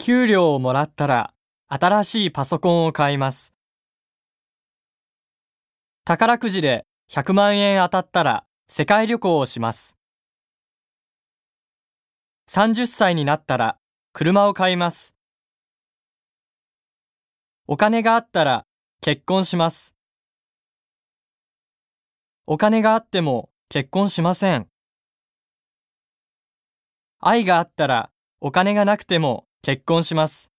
給料をもらったら新しいパソコンを買います。宝くじで100万円当たったら世界旅行をします。30歳になったら車を買います。お金があったら結婚します。お金があっても結婚しません。愛があったらお金がなくても結婚します。